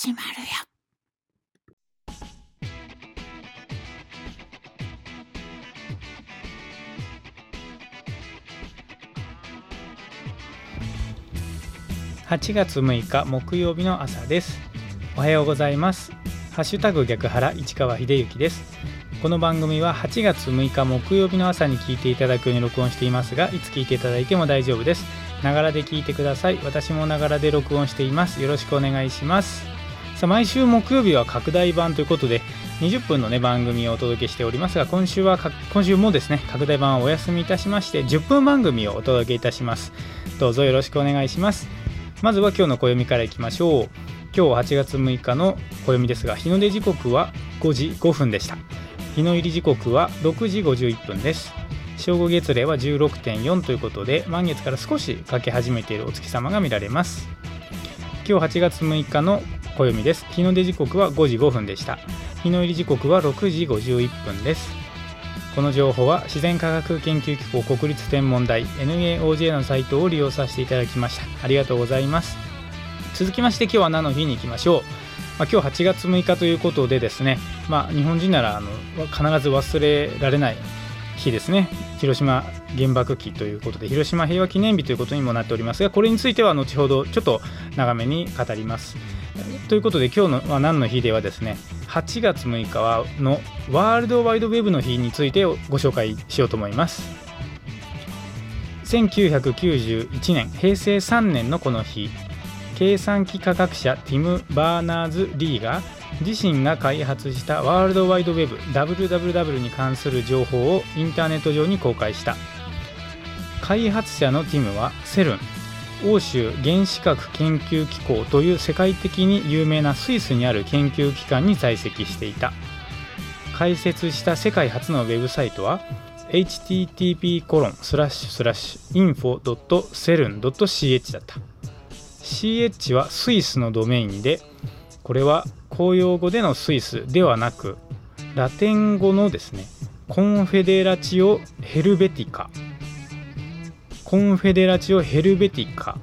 始まるよ。8月6日木曜日の朝です。おはようございます。ハッシュタグ逆原市川秀幸です。この番組は8月6日木曜日の朝に聞いていただくように録音していますがいつ聞いていただいても大丈夫です。ながらで聞いてください。私もながらで録音しています。よろしくお願いします。さあ毎週木曜日は拡大版ということで20分のね番組をお届けしておりますが今週は今週もですね拡大版をお休みいたしまして10分番組をお届けいたします。どうぞよろしくお願いします。まずは今日の暦からいきましょう。今日8月6日の暦ですが日の出時刻は5時5分でした。日の入り時刻は6時51分です。正午月齢は16.4ということで満月から少し欠け始めているお月様が見られます。今日8月6日の暦です。日の出時刻は5時5分でした。日の入り時刻は6時51分です。この情報は自然科学研究機構国立天文台 NAOJ のサイトを利用させていただきました。ありがとうございます。続きまして今日は何の日に行きましょう、まあ、今日8月6日ということでですね、まあ、日本人ならあの必ず忘れられない日ですね。広島原爆期ということで広島平和記念日ということにもなっておりますがこれについては後ほどちょっと長めに語ります。ということで今日のは何の日ではですね8月6日はのワールドワイドウェブの日についてご紹介しようと思います。1991年平成3年のこの日計算機科学者ティム・バーナーズ・リーが自身が開発したワールドワイドウェブ WWW に関する情報をインターネット上に公開した。開発者のティムはセルン欧州原子核研究機構という世界的に有名なスイスにある研究機関に在籍していた。開設した世界初のウェブサイトは http コロンスラッシュスラッシュ info.cern.ch だった。CH はスイスのドメインでこれは公用語でのスイスではなくラテン語のですねコンフェデラチオ・ヘルベティカ。コンフェデラチオ・ヘルベティカ。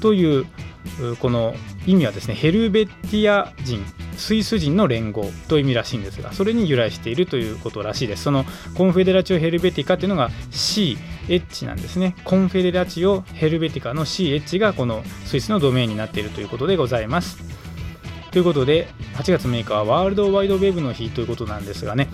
というこの意味はですねヘルベティア人スイス人の連合という意味らしいんですがそれに由来しているということらしいです。そのコンフェデラチオ・ヘルベティカというのが CH なんですね。コンフェデラチオ・ヘルベティカの CH がこのスイスのドメインになっているということでございます。ということで8月6日はワールドワイドウェブの日ということなんですがね。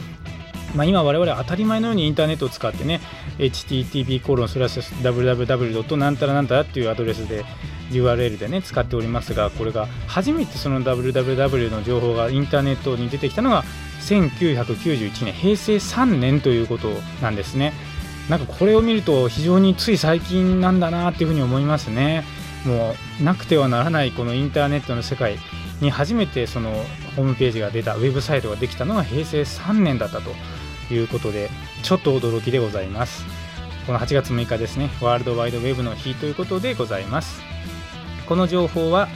まあ、今我々は当たり前のようにインターネットを使ってね http コロンスラッシュ www. なんたらなんたらっていうアドレスで URL でね使っておりますがこれが初めてその www の情報がインターネットに出てきたのが1991年平成3年ということなんですね。なんかこれを見ると非常につい最近なんだなっていうふうに思いますね。もうなくてはならないこのインターネットの世界に初めてそのホームページが出たウェブサイトができたのが平成3年だったということでちょっと驚きでございます。この8月6日ですねワールドワイドウェブの日ということでございます。この情報は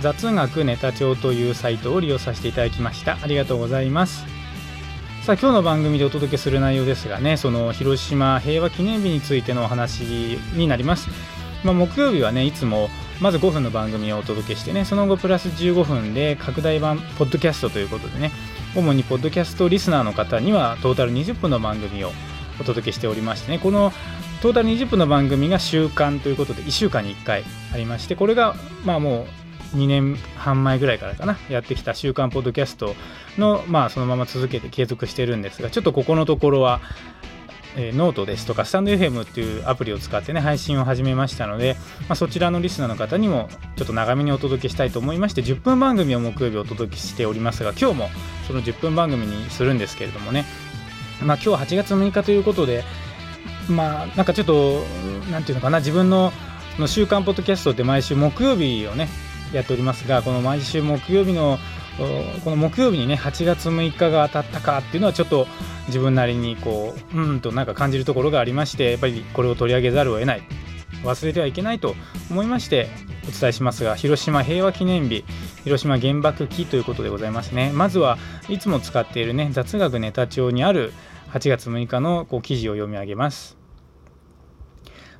雑学ネタ帳というサイトを利用させていただきました。ありがとうございます。さあ今日の番組でお届けする内容ですがねその広島平和記念日についてのお話になります、まあ、木曜日はねいつもまず5分の番組をお届けしてねその後プラス15分で拡大版ポッドキャストということでね主にポッドキャストリスナーの方にはトータル20分の番組をお届けしておりましてねこのトータル20分の番組が週間ということで1週間に1回ありましてこれがまあもう2年半前ぐらいからかなやってきた週刊ポッドキャストのまあそのまま続けて継続してるんですがちょっとここのところは、ノートですとかスタンド FM っていうアプリを使ってね配信を始めましたので、まあ、そちらのリスナーの方にもちょっと長めにお届けしたいと思いまして10分番組を木曜日お届けしておりますが今日もその10分番組にするんですけれどもね、まあ、今日8月6日ということでまあなんかちょっと何て言うのかな自分のの週刊ポッドキャストって毎週木曜日をねやっておりますがこの毎週木曜日のこの木曜日にね8月6日が当たったかっていうのはちょっと自分なりにこううんとなんか感じるところがありましてやっぱりこれを取り上げざるを得ない。忘れてはいけないと思いましてお伝えしますが広島平和記念日広島原爆期ということでございますね。まずはいつも使っているね雑学ネタ帳にある8月6日のこう記事を読み上げます。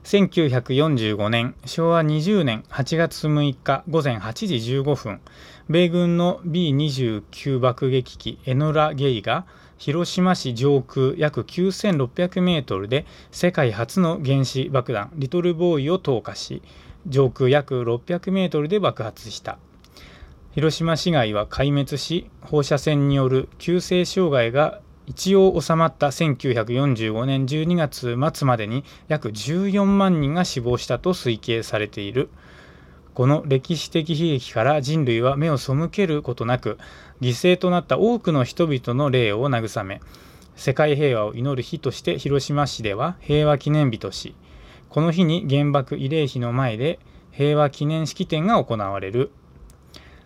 1945年昭和20年8月6日午前8時15分米軍の B29 爆撃機エノラ・ゲイが広島市上空約9600メートルで世界初の原子爆弾リトルボーイを投下し上空約600メートルで爆発した。広島市街は壊滅し放射線による急性障害が一応収まった1945年12月末までに約14万人が死亡したと推計されている。この歴史的悲劇から人類は目を背けることなく犠牲となった多くの人々の霊を慰め世界平和を祈る日として広島市では平和記念日としこの日に原爆慰霊碑の前で平和記念式典が行われる。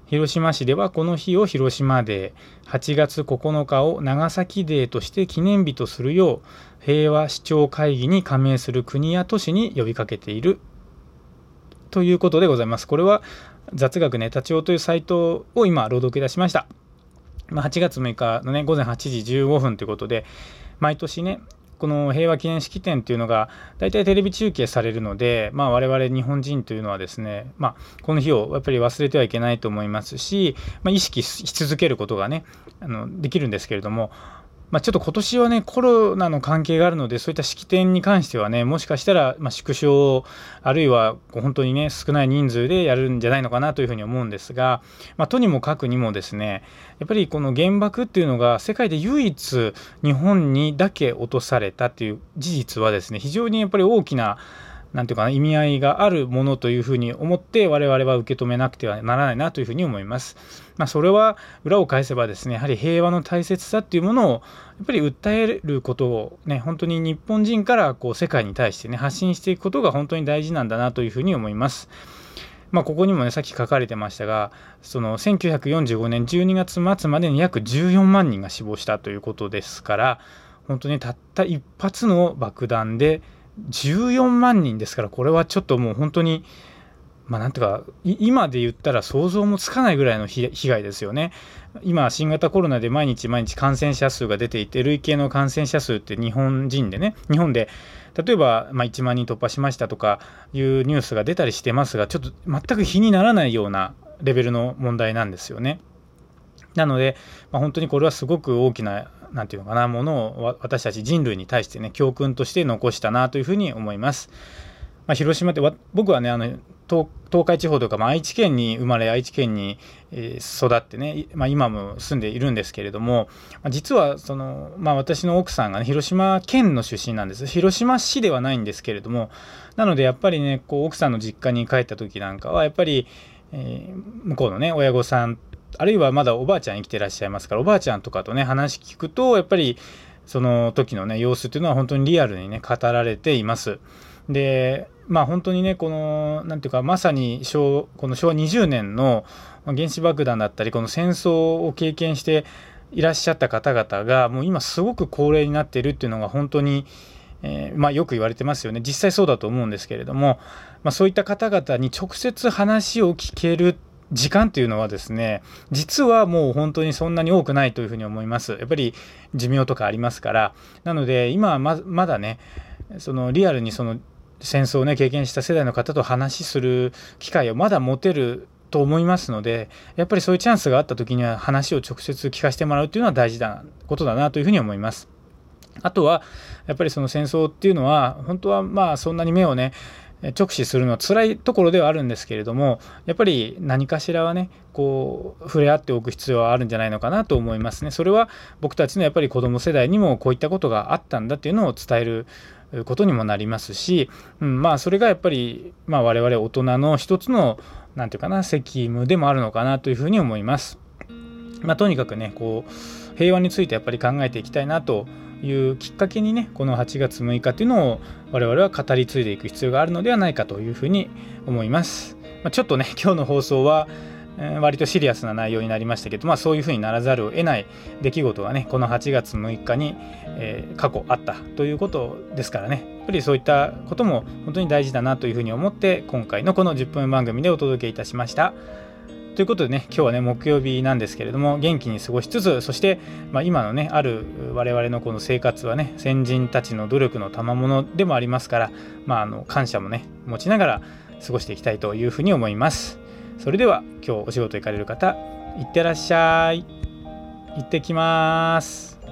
広島市ではこの日を広島デー8月9日を長崎デーとして記念日とするよう平和市長会議に加盟する国や都市に呼びかけているということでございます。これは雑学ネタ帳というサイトを今朗読いたしました。8月6日のね午前8時15分ということで毎年ねこの平和記念式典というのが大体テレビ中継されるので、まあ、我々日本人というのはですね、まあ、この日をやっぱり忘れてはいけないと思いますし、まあ、意識し続けることがねあのできるんですけれどもまあ、ちょっと今年はね、コロナの関係があるので、そういった式典に関してはね、もしかしたら、ま縮小、あるいは本当にね、少ない人数でやるんじゃないのかなというふうに思うんですが、まあ、とにもかくにもですね、やっぱりこの原爆っていうのが、世界で唯一、日本にだけ落とされたっていう事実はですね、非常にやっぱり大きな、なんていうかな、意味合いがあるものというふうに思って、我々は受け止めなくてはならないなというふうに思います。まあ、それは裏を返せばですね、やはり平和の大切さっていうものを、やっぱり訴えることをね、本当に日本人からこう世界に対してね、発信していくことが本当に大事なんだなというふうに思います。まあ、ここにもね、さっき書かれてましたが、その1945年12月末までに約14万人が死亡したということですから、本当にたった一発の爆弾で、14万人ですから、これはちょっともう本当に、まあ、なんていうか、今で言ったら想像もつかないぐらいの被害ですよね。今、新型コロナで毎日毎日感染者数が出ていて、累計の感染者数って日本人でね、日本で例えば、まあ、1万人突破しましたとかいうニュースが出たりしてますが、ちょっと全く比にならないようなレベルの問題なんですよね。なので、まあ、本当にこれはすごく大きな何て言うのかなものを私たち人類に対してね教訓として残したなというふうに思います。まあ、広島って僕はねあの東海地方とか、まあ、愛知県に生まれ愛知県に、え育ってね、まあ、今も住んでいるんですけれども、まあ、実はその、まあ、私の奥さんがね広島県の出身なんです広島市ではないんですけれどもなのでやっぱりねこう奥さんの実家に帰った時なんかはやっぱり、えー、向こうのね親御さんあるいはまだおばあちゃん生きてらっしゃいますからおばあちゃんとかとね話聞くとやっぱりその時のね様子っていうのは本当にリアルにね語られています。でまあ本当にねこの何ていうかまさに昭この昭和20年の原子爆弾だったりこの戦争を経験していらっしゃった方々がもう今すごく高齢になっているっていうのが本当にえー、まあ、よく言われてますよね実際そうだと思うんですけれども、まあ、そういった方々に直接話を聞けるっ時間というのはですね実はもう本当にそんなに多くないというふうに思いますやっぱり寿命とかありますからなので今はままだねそのリアルにその戦争をね経験した世代の方と話する機会をまだ持てると思いますのでやっぱりそういうチャンスがあった時には話を直接聞かせてもらうというのは大事なことだなというふうに思います。あとはやっぱりその戦争っていうのは本当はまあそんなに目をね直視するのは辛いところではあるんですけれどもやっぱり何かしらはねこう触れ合っておく必要はあるんじゃないのかなと思いますね。それは僕たちのやっぱり子ども世代にもこういったことがあったんだっていうのを伝えることにもなりますし、うん、まあそれがやっぱり、まあ、我々大人の一つの何て言うかな責務でもあるのかなというふうに思います。まあ、とにかくねこう平和についてやっぱり考えていきたいなというきっかけにねこの8月6日というのを我々は語り継いでいく必要があるのではないかというふうに思います。まあ、ちょっとね 今日の放送は割とシリアスな内容になりましたけど、まあ、そういうふうにならざるを得ない出来事がねこの8月6日に、えー、過去あったということですからねやっぱりそういったことも本当に大事だなというふうに思って今回のこの10分番組でお届けいたしましたということでね今日はね木曜日なんですけれども元気に過ごしつつそして、まあ、今のねある我々のこの生活はね先人たちの努力の賜物でもありますから、まあ、あの感謝もね持ちながら過ごしていきたいというふうに思います。それでは今日お仕事行かれる方いってらっしゃい行ってきます。